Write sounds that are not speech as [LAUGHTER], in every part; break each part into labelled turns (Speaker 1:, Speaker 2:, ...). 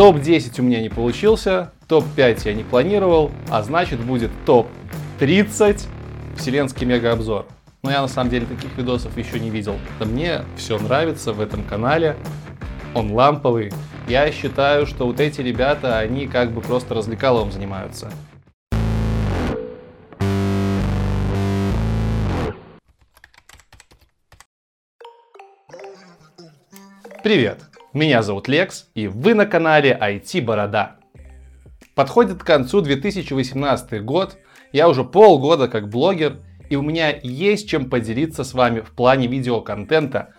Speaker 1: Топ-10 у меня не получился, топ-5 я не планировал, а значит будет топ-30 вселенский мегаобзор. Но я на самом деле таких видосов еще не видел. Мне все нравится в этом канале, он ламповый. Я считаю, что вот эти ребята, они как бы просто развлекаловым занимаются. Привет, меня зовут Лекс, и вы на канале IT Борода. Подходит к концу 2018 год, я уже полгода как блогер, и у меня есть чем поделиться с вами в плане видеоконтента,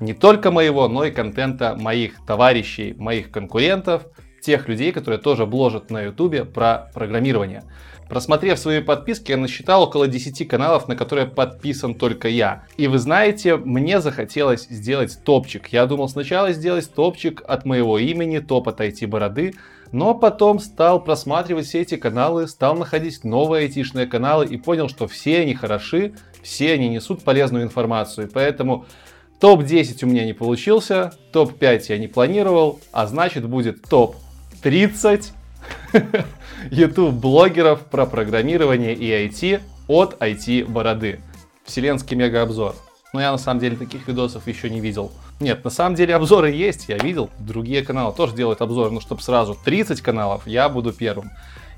Speaker 1: не только моего, но и контента моих товарищей, моих конкурентов, тех людей, которые тоже бложат на ютубе про программирование. Просмотрев свои подписки, я насчитал около 10 каналов, на которые подписан только я. И вы знаете, мне захотелось сделать топчик. Я думал сначала сделать топчик от моего имени, топ от IT-бороды, но потом стал просматривать все эти каналы, стал находить новые айтишные каналы и понял, что все они хороши, все они несут полезную информацию. Поэтому топ-10 у меня не получился, топ-5 я не планировал, а значит будет топ-30 YouTube-блогеров [LAUGHS] про программирование и IT от IT-бороды. Вселенский мегаобзор. Но я на самом деле таких видосов еще не видел. Нет, на самом деле обзоры есть, я видел. Другие каналы тоже делают обзоры, но чтобы сразу 30 каналов, я буду первым.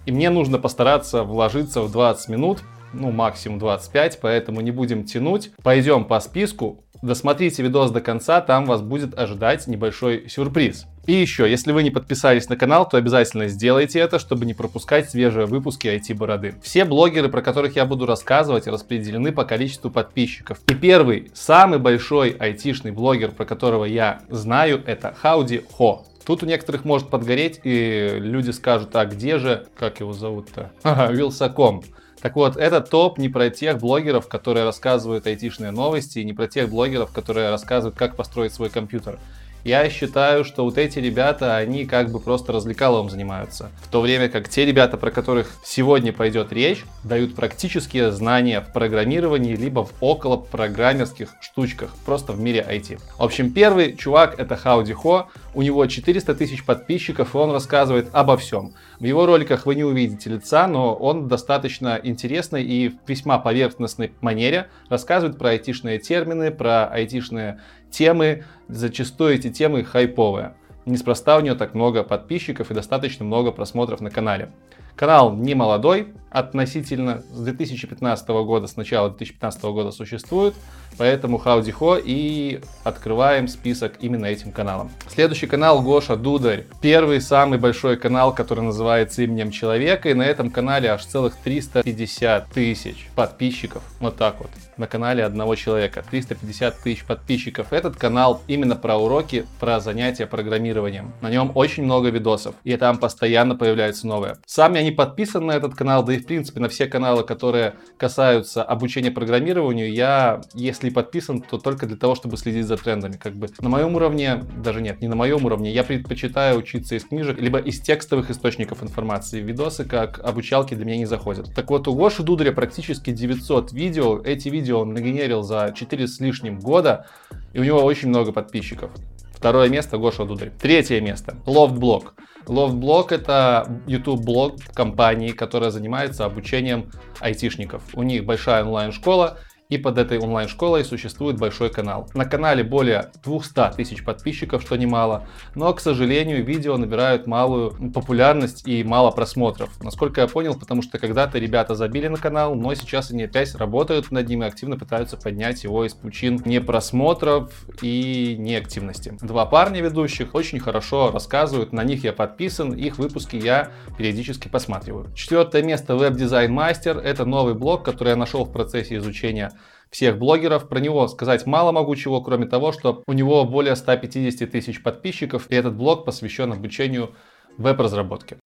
Speaker 1: И мне нужно постараться вложиться в 20 минут, ну максимум 25, поэтому не будем тянуть. Пойдем по списку. Досмотрите видос до конца, там вас будет ожидать небольшой сюрприз. И еще, если вы не подписались на канал, то обязательно сделайте это, чтобы не пропускать свежие выпуски IT-бороды. Все блогеры, про которых я буду рассказывать, распределены по количеству подписчиков. И первый, самый большой айтишный блогер, про которого я знаю, это Хауди Хо. Тут у некоторых может подгореть, и люди скажут, а где же, как его зовут-то? Вилсаком. Так вот, это топ не про тех блогеров, которые рассказывают айтишные новости, и не про тех блогеров, которые рассказывают, как построить свой компьютер. Я считаю, что вот эти ребята, они как бы просто развлекаловым занимаются. В то время как те ребята, про которых сегодня пойдет речь, дают практические знания в программировании, либо в около программерских штучках, просто в мире IT. В общем, первый чувак это Хауди Хо, у него 400 тысяч подписчиков, и он рассказывает обо всем. В его роликах вы не увидите лица, но он достаточно интересный и в весьма поверхностной манере рассказывает про айтишные термины, про айтишные темы, зачастую эти темы хайповые. Неспроста у нее так много подписчиков и достаточно много просмотров на канале. Канал не молодой, относительно с 2015 года, с начала 2015 года существует, поэтому Хауди Хо и открываем список именно этим каналом. Следующий канал Гоша Дударь. Первый самый большой канал, который называется именем человека, и на этом канале аж целых 350 тысяч подписчиков. Вот так вот на канале одного человека. 350 тысяч подписчиков. Этот канал именно про уроки, про занятия программированием. На нем очень много видосов, и там постоянно появляются новые. Сам я не подписан на этот канал, да и в принципе на все каналы, которые касаются обучения программированию, я, если подписан, то только для того, чтобы следить за трендами. Как бы на моем уровне, даже нет, не на моем уровне, я предпочитаю учиться из книжек, либо из текстовых источников информации. Видосы как обучалки для меня не заходят. Так вот, у Гоши Дударя практически 900 видео. Эти видео он нагенерил за 4 с лишним года, и у него очень много подписчиков. Второе место Гоша Дударь. Третье место LoftBlog. LoftBlog это YouTube-блог компании, которая занимается обучением айтишников. У них большая онлайн-школа, и под этой онлайн-школой существует большой канал. На канале более 200 тысяч подписчиков, что немало, но, к сожалению, видео набирают малую популярность и мало просмотров. Насколько я понял, потому что когда-то ребята забили на канал, но сейчас они опять работают над ним и активно пытаются поднять его из пучин не просмотров и не активности. Два парня ведущих очень хорошо рассказывают, на них я подписан, их выпуски я периодически посматриваю. Четвертое место веб-дизайн мастер. Это новый блог, который я нашел в процессе изучения всех блогеров. Про него сказать мало могу чего, кроме того, что у него более 150 тысяч подписчиков, и этот блог посвящен обучению веб-разработки.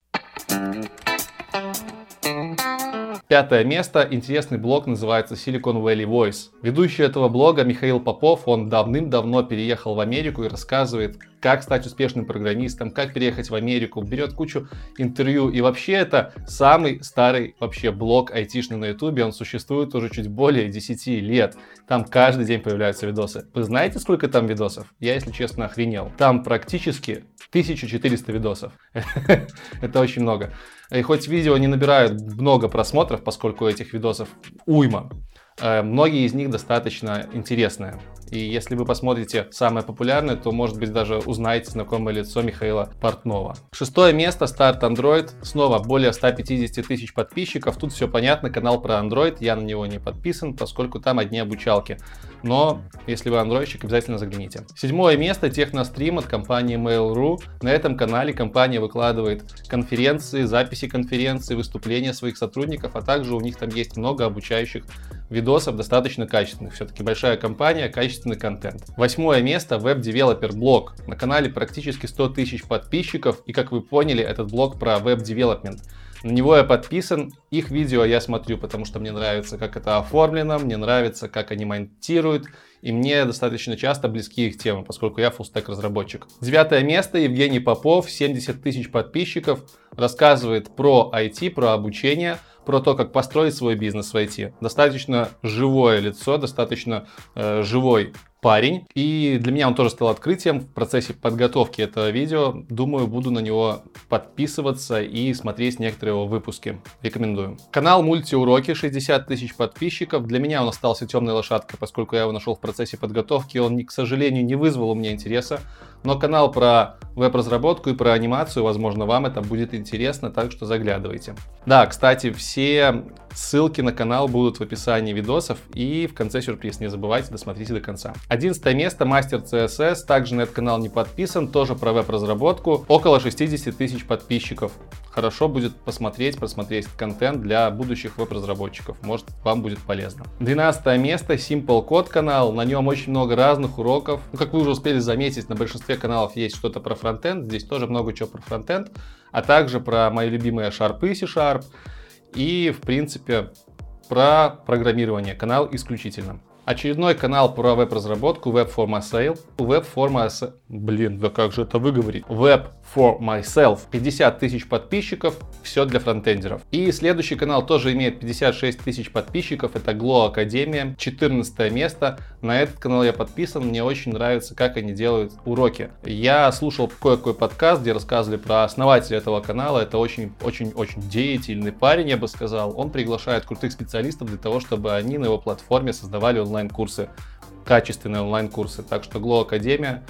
Speaker 1: Пятое место. Интересный блог называется Silicon Valley Voice. Ведущий этого блога Михаил Попов, он давным-давно переехал в Америку и рассказывает, как стать успешным программистом, как переехать в Америку, берет кучу интервью. И вообще это самый старый вообще блог айтишный на ютубе, он существует уже чуть более 10 лет. Там каждый день появляются видосы. Вы знаете, сколько там видосов? Я, если честно, охренел. Там практически 1400 видосов. [LAUGHS] Это очень много. И хоть видео не набирают много просмотров, поскольку этих видосов уйма, э, многие из них достаточно интересные. И если вы посмотрите самое популярное, то, может быть, даже узнаете знакомое лицо Михаила Портнова. Шестое место, старт Android. Снова более 150 тысяч подписчиков. Тут все понятно, канал про Android. Я на него не подписан, поскольку там одни обучалки. Но, если вы андроидщик, обязательно загляните. Седьмое место, технострим от компании Mail.ru. На этом канале компания выкладывает конференции, записи конференций, выступления своих сотрудников, а также у них там есть много обучающих видосов, достаточно качественных. Все-таки большая компания, качественный контент. Восьмое место Developer блог. На канале практически 100 тысяч подписчиков, и как вы поняли, этот блог про веб-девелопмент. На него я подписан, их видео я смотрю, потому что мне нравится, как это оформлено, мне нравится, как они монтируют, и мне достаточно часто близки их темы, поскольку я фуллстек разработчик. Девятое место, Евгений Попов, 70 тысяч подписчиков, рассказывает про IT, про обучение, про то, как построить свой бизнес в IT. Достаточно живое лицо, достаточно э, живой парень. И для меня он тоже стал открытием в процессе подготовки этого видео. Думаю, буду на него подписываться и смотреть некоторые его выпуски. Рекомендую. Канал Мультиуроки, 60 тысяч подписчиков. Для меня он остался темной лошадкой, поскольку я его нашел в процессе подготовки. Он, к сожалению, не вызвал у меня интереса. Но канал про веб-разработку и про анимацию, возможно, вам это будет интересно, так что заглядывайте. Да, кстати, все ссылки на канал будут в описании видосов и в конце сюрприз, не забывайте, досмотрите до конца. Одиннадцатое место, мастер CSS, также на этот канал не подписан, тоже про веб-разработку, около 60 тысяч подписчиков. Хорошо будет посмотреть, просмотреть контент для будущих веб-разработчиков, может вам будет полезно. Двенадцатое место, Simple Code канал, на нем очень много разных уроков. Ну, как вы уже успели заметить, на большинстве каналов есть что-то про фронтенд, здесь тоже много чего про фронтенд, а также про мои любимые Sharp и C-Sharp, и, в принципе, про программирование. Канал исключительно. Очередной канал про веб-разработку. Web for Myself. Блин, да как же это выговорить? Web for Myself. 50 тысяч подписчиков. Все для фронтендеров. И следующий канал тоже имеет 56 тысяч подписчиков. Это Glow Академия. 14 место. На этот канал я подписан. Мне очень нравится, как они делают уроки. Я слушал кое-какой подкаст, где рассказывали про основателя этого канала. Это очень-очень-очень деятельный парень, я бы сказал. Он приглашает крутых специалистов для того, чтобы они на его платформе создавали онлайн онлайн-курсы, качественные онлайн-курсы. Так что Glow Академия,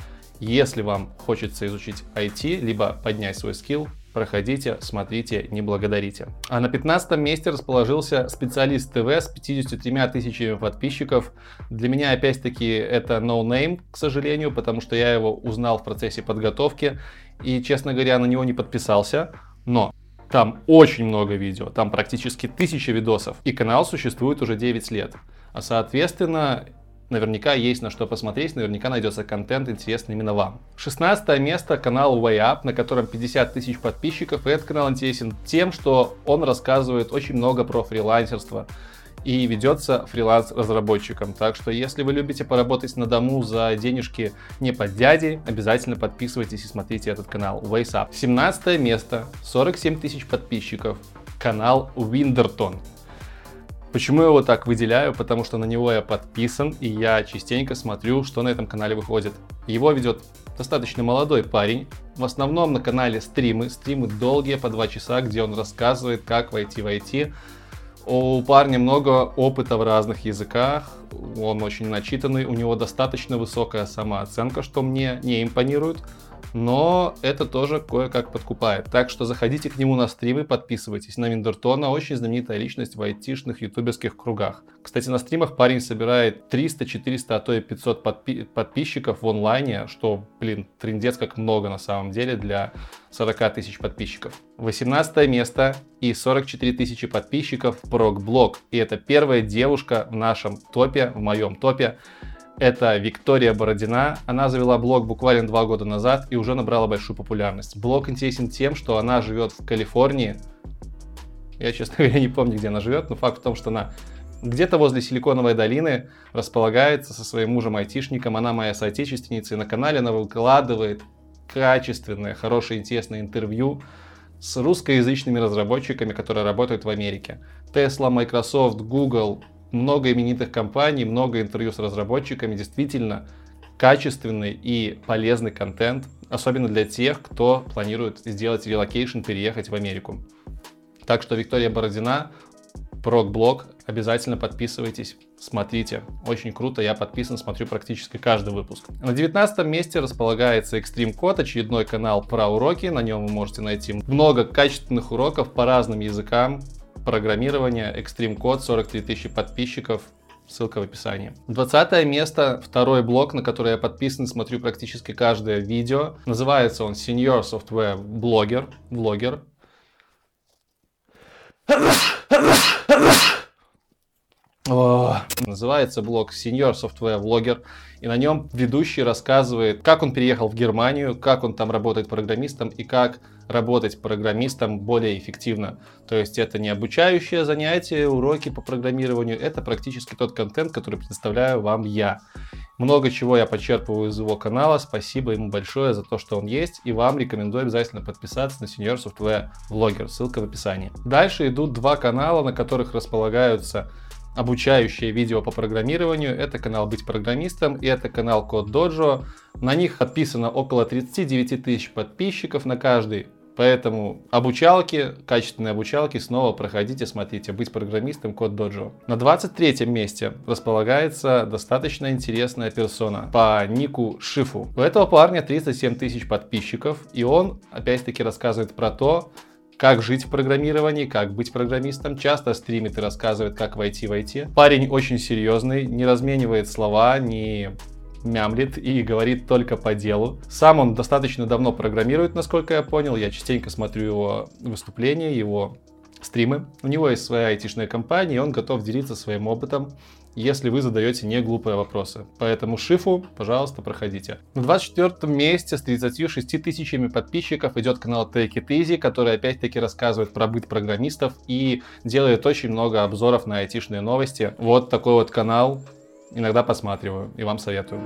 Speaker 1: если вам хочется изучить IT, либо поднять свой скилл, проходите, смотрите, не благодарите. А на 15 месте расположился специалист ТВ с 53 тысячами подписчиков. Для меня, опять-таки, это no name, к сожалению, потому что я его узнал в процессе подготовки и, честно говоря, на него не подписался. Но там очень много видео, там практически тысяча видосов, и канал существует уже 9 лет. А соответственно, наверняка есть на что посмотреть, наверняка найдется контент интересный именно вам. 16 место канал Way Up, на котором 50 тысяч подписчиков, и этот канал интересен тем, что он рассказывает очень много про фрилансерство и ведется фриланс-разработчиком. Так что, если вы любите поработать на дому за денежки не под дяди, обязательно подписывайтесь и смотрите этот канал Ways Up. 17 место, 47 тысяч подписчиков, канал Winderton. Почему я его так выделяю? Потому что на него я подписан, и я частенько смотрю, что на этом канале выходит. Его ведет достаточно молодой парень. В основном на канале стримы. Стримы долгие, по два часа, где он рассказывает, как войти в IT. У парня много опыта в разных языках, он очень начитанный, у него достаточно высокая самооценка, что мне не импонирует но это тоже кое-как подкупает. Так что заходите к нему на стримы, подписывайтесь. На Миндертона очень знаменитая личность в айтишных ютуберских кругах. Кстати, на стримах парень собирает 300, 400, а то и 500 подпи- подписчиков в онлайне, что, блин, трендец как много на самом деле для 40 тысяч подписчиков. 18 место и 44 тысячи подписчиков Прокблог. И это первая девушка в нашем топе, в моем топе. Это Виктория Бородина. Она завела блог буквально два года назад и уже набрала большую популярность. Блог интересен тем, что она живет в Калифорнии. Я, честно [LAUGHS] говоря, не помню, где она живет, но факт в том, что она где-то возле Силиконовой долины располагается со своим мужем-айтишником. Она моя соотечественница, и на канале она выкладывает качественное, хорошее, интересное интервью с русскоязычными разработчиками, которые работают в Америке. Tesla, Microsoft, Google, много именитых компаний, много интервью с разработчиками. Действительно, качественный и полезный контент, особенно для тех, кто планирует сделать relocation, переехать в Америку. Так что Виктория Бородина, ProgBlog, обязательно подписывайтесь, смотрите. Очень круто, я подписан, смотрю практически каждый выпуск. На 19 месте располагается Extreme Code, очередной канал про уроки. На нем вы можете найти много качественных уроков по разным языкам программирования. Extreme Code, 43 тысячи подписчиков, Ссылка в описании. 20 место, второй блог, на который я подписан, смотрю практически каждое видео. Называется он Senior Software Blogger. Блогер. О, называется блог Senior Software Blogger, и на нем ведущий рассказывает, как он переехал в Германию, как он там работает программистом и как работать программистом более эффективно. То есть это не обучающее занятие, уроки по программированию, это практически тот контент, который предоставляю вам я. Много чего я подчерпываю из его канала. Спасибо ему большое за то, что он есть. И вам рекомендую обязательно подписаться на Senior Software Vlogger. Ссылка в описании. Дальше идут два канала, на которых располагаются обучающие видео по программированию. Это канал «Быть программистом» и это канал Код Доджо. На них подписано около 39 тысяч подписчиков на каждый. Поэтому обучалки, качественные обучалки снова проходите, смотрите, быть программистом код доджо. На 23 месте располагается достаточно интересная персона по нику Шифу. У этого парня 37 тысяч подписчиков, и он опять-таки рассказывает про то, как жить в программировании, как быть программистом. Часто стримит и рассказывает, как войти в IT. Парень очень серьезный, не разменивает слова, не мямлит и говорит только по делу. Сам он достаточно давно программирует, насколько я понял. Я частенько смотрю его выступления, его стримы. У него есть своя айтишная компания, и он готов делиться своим опытом если вы задаете не глупые вопросы. Поэтому шифу, пожалуйста, проходите. На 24 месте с 36 тысячами подписчиков идет канал Take It Easy, который опять-таки рассказывает про быт программистов и делает очень много обзоров на айтишные новости. Вот такой вот канал. Иногда посматриваю и вам советую.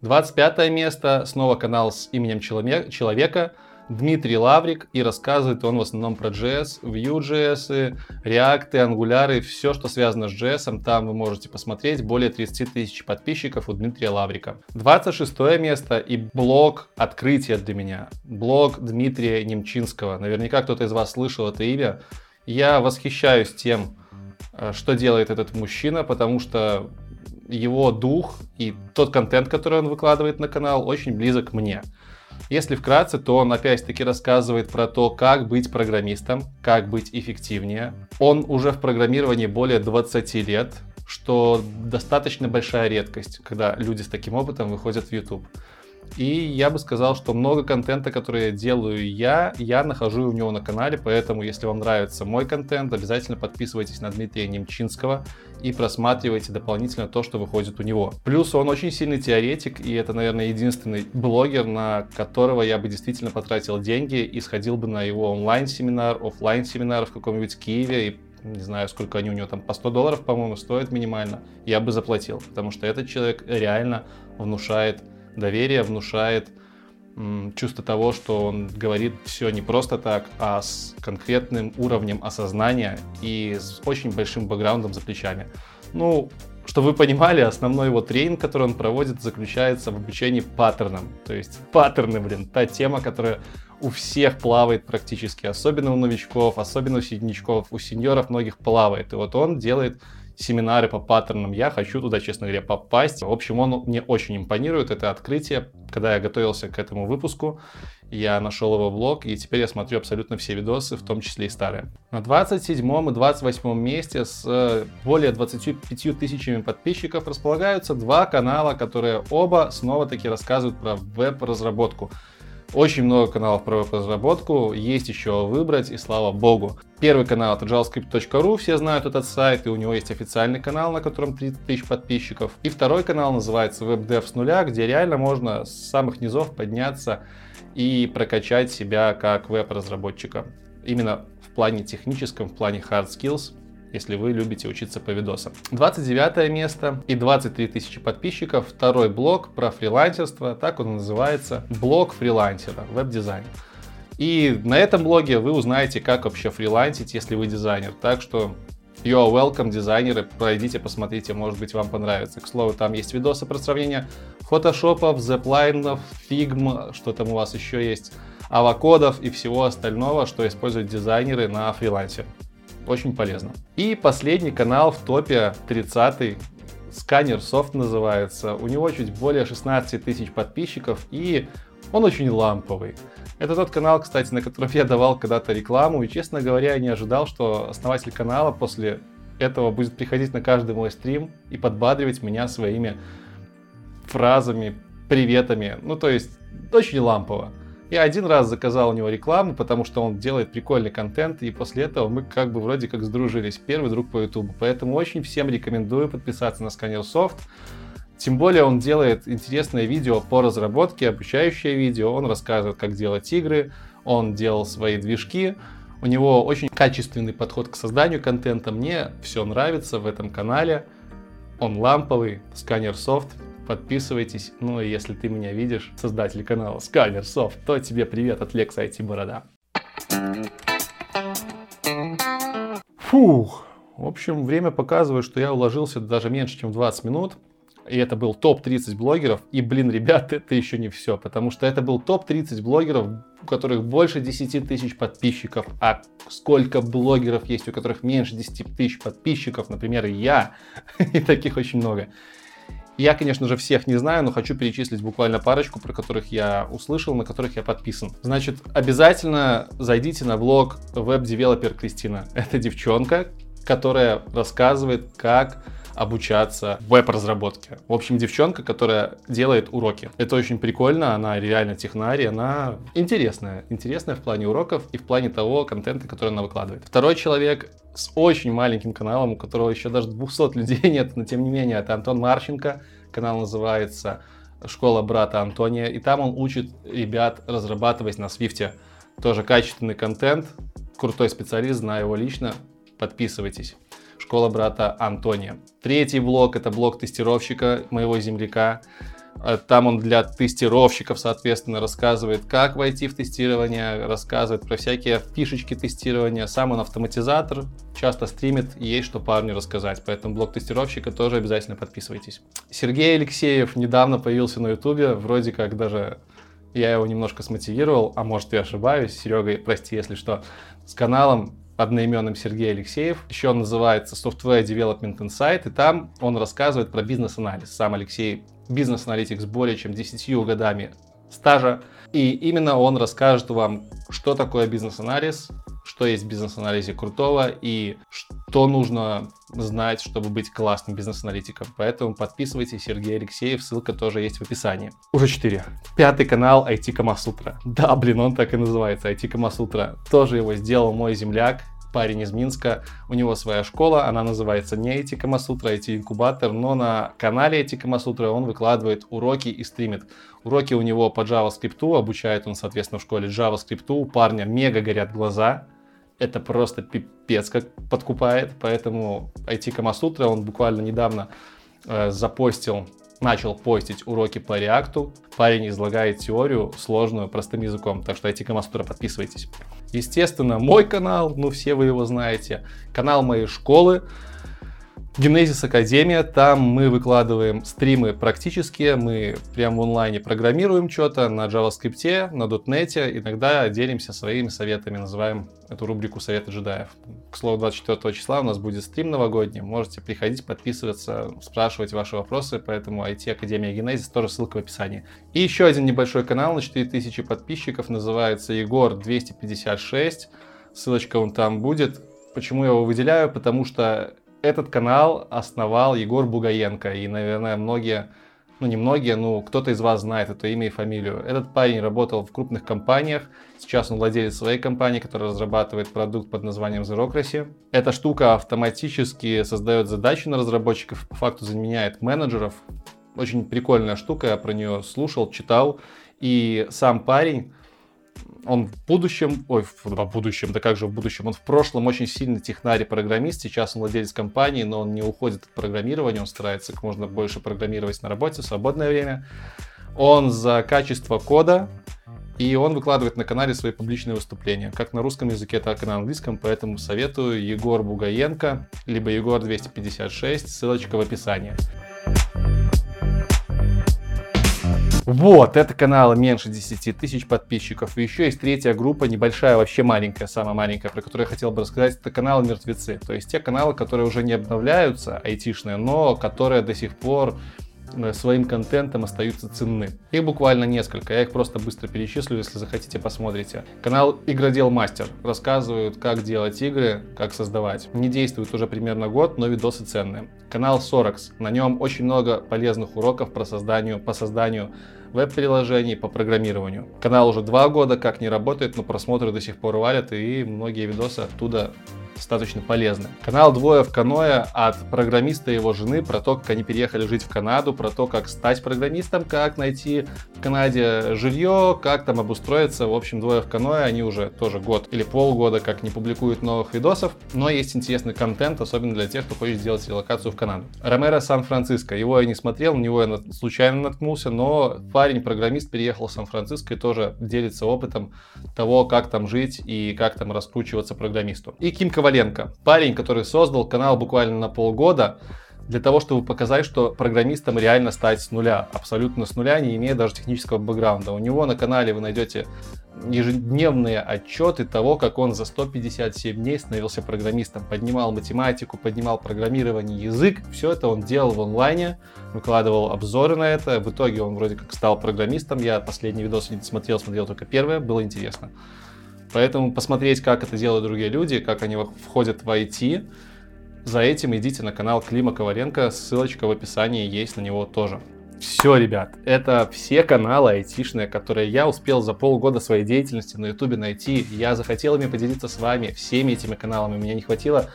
Speaker 1: 25 место, снова канал с именем человека, Дмитрий Лаврик, и рассказывает он в основном про JS, Vue.js, React, Angular, все, что связано с JS, там вы можете посмотреть, более 30 тысяч подписчиков у Дмитрия Лаврика. 26 место и блог открытия для меня, блог Дмитрия Немчинского. Наверняка кто-то из вас слышал это имя. Я восхищаюсь тем, э, что делает этот мужчина, потому что его дух и тот контент, который он выкладывает на канал, очень близок мне. Если вкратце, то он опять-таки рассказывает про то, как быть программистом, как быть эффективнее. Он уже в программировании более 20 лет, что достаточно большая редкость, когда люди с таким опытом выходят в YouTube. И я бы сказал, что много контента, который делаю я, я нахожу у него на канале, поэтому если вам нравится мой контент, обязательно подписывайтесь на Дмитрия Немчинского и просматривайте дополнительно то, что выходит у него. Плюс он очень сильный теоретик, и это, наверное, единственный блогер, на которого я бы действительно потратил деньги и сходил бы на его онлайн-семинар, офлайн семинар в каком-нибудь Киеве. И не знаю, сколько они у него там, по 100 долларов, по-моему, стоят минимально, я бы заплатил, потому что этот человек реально внушает доверие, внушает чувство того, что он говорит все не просто так, а с конкретным уровнем осознания и с очень большим бэкграундом за плечами. Ну, чтобы вы понимали, основной его тренинг, который он проводит, заключается в обучении паттернам. То есть паттерны, блин, та тема, которая у всех плавает практически, особенно у новичков, особенно у среднячков, у сеньоров многих плавает. И вот он делает семинары по паттернам. Я хочу туда, честно говоря, попасть. В общем, он мне очень импонирует. Это открытие. Когда я готовился к этому выпуску, я нашел его блог, и теперь я смотрю абсолютно все видосы, в том числе и старые. На 27 и 28 месте с э, более 25 тысячами подписчиков располагаются два канала, которые оба снова-таки рассказывают про веб-разработку. Очень много каналов про веб-разработку, есть еще выбрать, и слава богу. Первый канал это javascript.ru, все знают этот сайт, и у него есть официальный канал, на котором 30 тысяч подписчиков. И второй канал называется WebDev с нуля, где реально можно с самых низов подняться и прокачать себя как веб-разработчика. Именно в плане техническом, в плане hard skills. Если вы любите учиться по видосам. 29 место и 23 тысячи подписчиков. Второй блог про фрилансерство, так он называется, блог фрилансера, веб-дизайн. И на этом блоге вы узнаете, как вообще фрилансить, если вы дизайнер. Так что are welcome, дизайнеры. Пройдите, посмотрите, может быть, вам понравится. К слову, там есть видосы про сравнение фотошопов, Zeplin ов, фигм, что там у вас еще есть, Avocode ов и всего остального, что используют дизайнеры на фрилансе. Очень полезно. И последний канал в топе 30 SkanerSoft называется. У него чуть более 16 тысяч подписчиков и он очень ламповый. Это тот канал, кстати, на котором я давал когда-то рекламу, и, честно говоря, я не ожидал, что основатель канала после этого будет приходить на каждый мой стрим и подбадривать меня своими фразами, приветами. Ну, то есть, очень лампово. Я один раз заказал у него рекламу, потому что он делает прикольный контент, и после этого мы как бы вроде как сдружились. Первый друг по YouTube. Поэтому очень всем рекомендую подписаться на Scanner Soft. Тем более он делает интересное видео по разработке, обучающее видео. Он рассказывает, как делать игры, он делал свои движки. У него очень качественный подход к созданию контента. Мне все нравится в этом канале. Он ламповый, SkanerSoft. Подписывайтесь. Ну и если ты меня видишь, создатель канала SkanerSoft, то тебе привет от Лекса IT Борода. Фух. В общем, время показывает, что я уложился даже меньше, чем 20 минут и это был топ-30 блогеров, и, блин, ребят, это еще не все, потому что это был топ-30 блогеров, у которых больше 10 тысяч подписчиков, а сколько блогеров есть, у которых меньше 10 тысяч подписчиков, например, я, [LAUGHS] и таких очень много. Я, конечно же, всех не знаю, но хочу перечислить буквально парочку, про которых я услышал, на которых я подписан. Значит, обязательно зайдите на блог Web Developer Кристина. Это девчонка, которая рассказывает, как обучаться веб-разработке. В общем, девчонка, которая делает уроки. Это очень прикольно, она реально технарь, она интересная. Интересная в плане уроков и в плане того контента, который она выкладывает. Второй человек с очень маленьким каналом, у которого еще даже 200 людей [LAUGHS] нет, но тем не менее, это Антон Марченко. Канал называется «Школа брата Антония», и там он учит ребят разрабатывать на Свифте. Тоже качественный контент, крутой специалист, знаю его лично, подписывайтесь школа брата Антония. Третий блок это блок тестировщика моего земляка. Э, там он для тестировщиков, соответственно, рассказывает, как войти в тестирование, рассказывает про всякие фишечки тестирования. Сам он автоматизатор, часто стримит, и есть что парню рассказать. Поэтому блог тестировщика тоже обязательно подписывайтесь. Сергей Алексеев недавно появился на ютубе, вроде как даже я его немножко смотивировал, а может я ошибаюсь, Серега, прости, если что, с каналом одноименным Сергей Алексеев. Еще он называется Software Development Insight, и там он рассказывает про бизнес-анализ. Сам Алексей бизнес-аналитик с более чем 10 годами стажа. И именно он расскажет вам, что такое бизнес-анализ, что есть в бизнес-анализе крутого и что нужно знать, чтобы быть классным бизнес-аналитиком. Поэтому подписывайтесь, Сергей Алексеев, ссылка тоже есть в описании. Уже 4. Пятый канал IT Камасутра. Да, блин, он так и называется, IT Камасутра. Тоже его сделал мой земляк, парень из Минска, у него своя школа, она называется не IT Камасутра, IT Инкубатор, но на канале IT Камасутра он выкладывает уроки и стримит. Уроки у него по JavaScript, обучает он, соответственно, в школе JavaScript, у парня мега горят глаза, это просто пипец как подкупает, поэтому IT Камасутра, он буквально недавно э, запостил начал постить уроки по реакту. Парень излагает теорию сложную простым языком, так что IT Камастура подписывайтесь. Естественно, мой канал, ну все вы его знаете, канал моей школы, Генезис Академия, там мы выкладываем стримы практические, мы прямо в онлайне программируем что-то на JavaScript, на .NET, иногда делимся своими советами, называем эту рубрику «Советы джедаев». К слову, 24 числа у нас будет стрим новогодний, можете приходить, подписываться, спрашивать ваши вопросы, поэтому IT Академия Генезис, тоже ссылка в описании. И еще один небольшой канал на 4000 подписчиков, называется Егор 256, ссылочка он там будет. Почему я его выделяю? Потому что этот канал основал Егор Бугаенко, и, наверное, многие, ну не многие, но кто-то из вас знает это имя и фамилию. Этот парень работал в крупных компаниях, сейчас он владелец своей компании, которая разрабатывает продукт под названием Zerocracy. Эта штука автоматически создает задачи на разработчиков, по факту заменяет менеджеров. Очень прикольная штука, я про нее слушал, читал, и сам парень он в будущем, ой, в, будущем, да как же в будущем, он в прошлом очень сильный технарь и программист, сейчас он владелец компании, но он не уходит от программирования, он старается как можно больше программировать на работе в свободное время. Он за качество кода, и он выкладывает на канале свои публичные выступления, как на русском языке, так и на английском, поэтому советую Егор Бугаенко, либо Егор 256, ссылочка в описании. Вот, это каналы меньше 10 тысяч подписчиков. И еще есть третья группа, небольшая, вообще маленькая, самая маленькая, про которую я хотел бы рассказать. Это каналы мертвецы. То есть те каналы, которые уже не обновляются, айтишные, но которые до сих пор Э, своим контентом остаются ценны. Их буквально несколько, я их просто быстро перечислю, если захотите, посмотрите. Канал Игродел Мастер рассказывают, как делать игры, как создавать. Не действует уже примерно год, но видосы ценные. Канал Соракс, на нем очень много полезных уроков про созданию, по созданию веб-приложений, по программированию. Канал уже два года как не работает, но просмотры до сих пор валят, и многие видосы оттуда достаточно полезны. Канал «Двое в каноэ» от программиста и его жены про то, как они переехали жить в Канаду, про то, как стать программистом, как найти в Канаде жилье, как там обустроиться. В общем, «Двое в каноэ» они уже тоже год или полгода как не публикуют новых видосов, но есть интересный контент, особенно для тех, кто хочет сделать релокацию в Канаду. Ромеро Сан-Франциско. Его я не смотрел, на него я случайно наткнулся, но парень-программист переехал в Сан-Франциско и тоже делится опытом того, как там жить и как там раскручиваться программисту. И Ким Ковалев Коваленко. Парень, который создал канал буквально на полгода, для того, чтобы показать, что программистам реально стать с нуля, абсолютно с нуля, не имея даже технического бэкграунда. У него на канале вы найдете ежедневные отчеты того, как он за 157 дней становился программистом, поднимал математику, поднимал программирование, язык, все это он делал в онлайне, выкладывал обзоры на это, в итоге он вроде как стал программистом, я последний видос не смотрел, смотрел только первое, было интересно. Поэтому посмотреть, как это делают другие люди, как они входят в IT, за этим идите на канал Клима Коваленко, ссылочка в описании есть на него тоже. Все, ребят, это все каналы айтишные, которые я успел за полгода своей деятельности на ютубе найти. Я захотел ими поделиться с вами, всеми этими каналами. Мне не хватило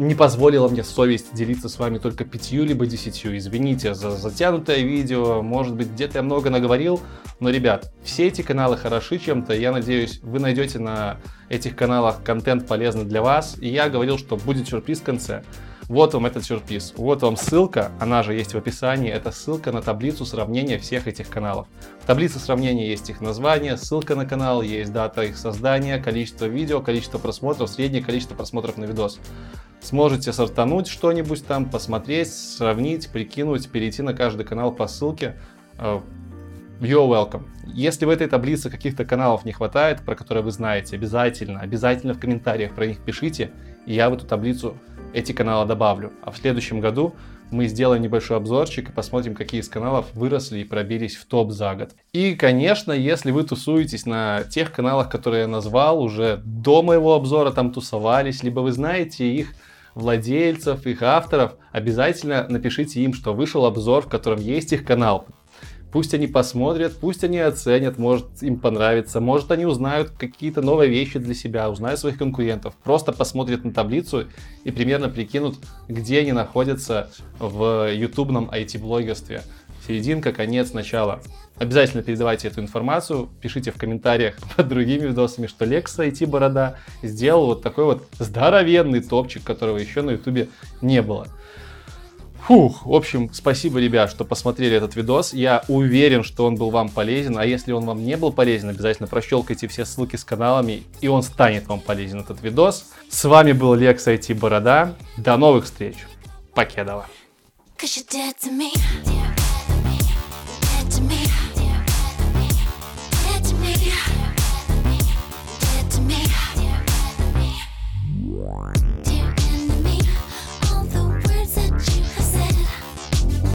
Speaker 1: не позволила мне совесть делиться с вами только пятью либо десятью. Извините за затянутое видео, может быть где-то я много наговорил, но, ребят, все эти каналы хороши чем-то, я надеюсь, вы найдете на этих каналах контент полезный для вас, и я говорил, что будет сюрприз в конце. Вот вам этот сюрприз. Вот вам ссылка, она же есть в описании. Это ссылка на таблицу сравнения всех этих каналов. В таблице сравнения есть их название, ссылка на канал, есть дата их создания, количество видео, количество просмотров, среднее количество просмотров на видос. Сможете сортануть что-нибудь там, посмотреть, сравнить, прикинуть, перейти на каждый канал по ссылке. Э, you're welcome. Если в этой таблице каких-то каналов не хватает, про которые вы знаете, обязательно, обязательно в комментариях про них пишите, и я в эту таблицу эти каналы добавлю. А в следующем году мы сделаем небольшой обзорчик и посмотрим, какие из каналов выросли и пробились в топ за год. И, конечно, если вы тусуетесь на тех каналах, которые я назвал, уже до моего обзора там тусовались, либо вы знаете их владельцев, их авторов, обязательно напишите им, что вышел обзор, в котором есть их канал. Пусть они посмотрят, пусть они оценят, может им понравится, может они узнают какие-то новые вещи для себя, узнают своих конкурентов. Просто посмотрят на таблицу и примерно прикинут, где они находятся в ютубном IT-блогерстве. Серединка, конец, начало. Обязательно передавайте эту информацию, пишите в комментариях [LAUGHS] под другими видосами, что Лекс IT Борода сделал вот такой вот здоровенный топчик, которого еще на ютубе не было. Фух, в общем, спасибо, ребят, что посмотрели этот видос. Я уверен, что он был вам полезен. А если он вам не был полезен, обязательно прощелкайте все ссылки с каналами, и он станет вам полезен, этот видос. С вами был Лекс IT Борода. До новых встреч. Покедова.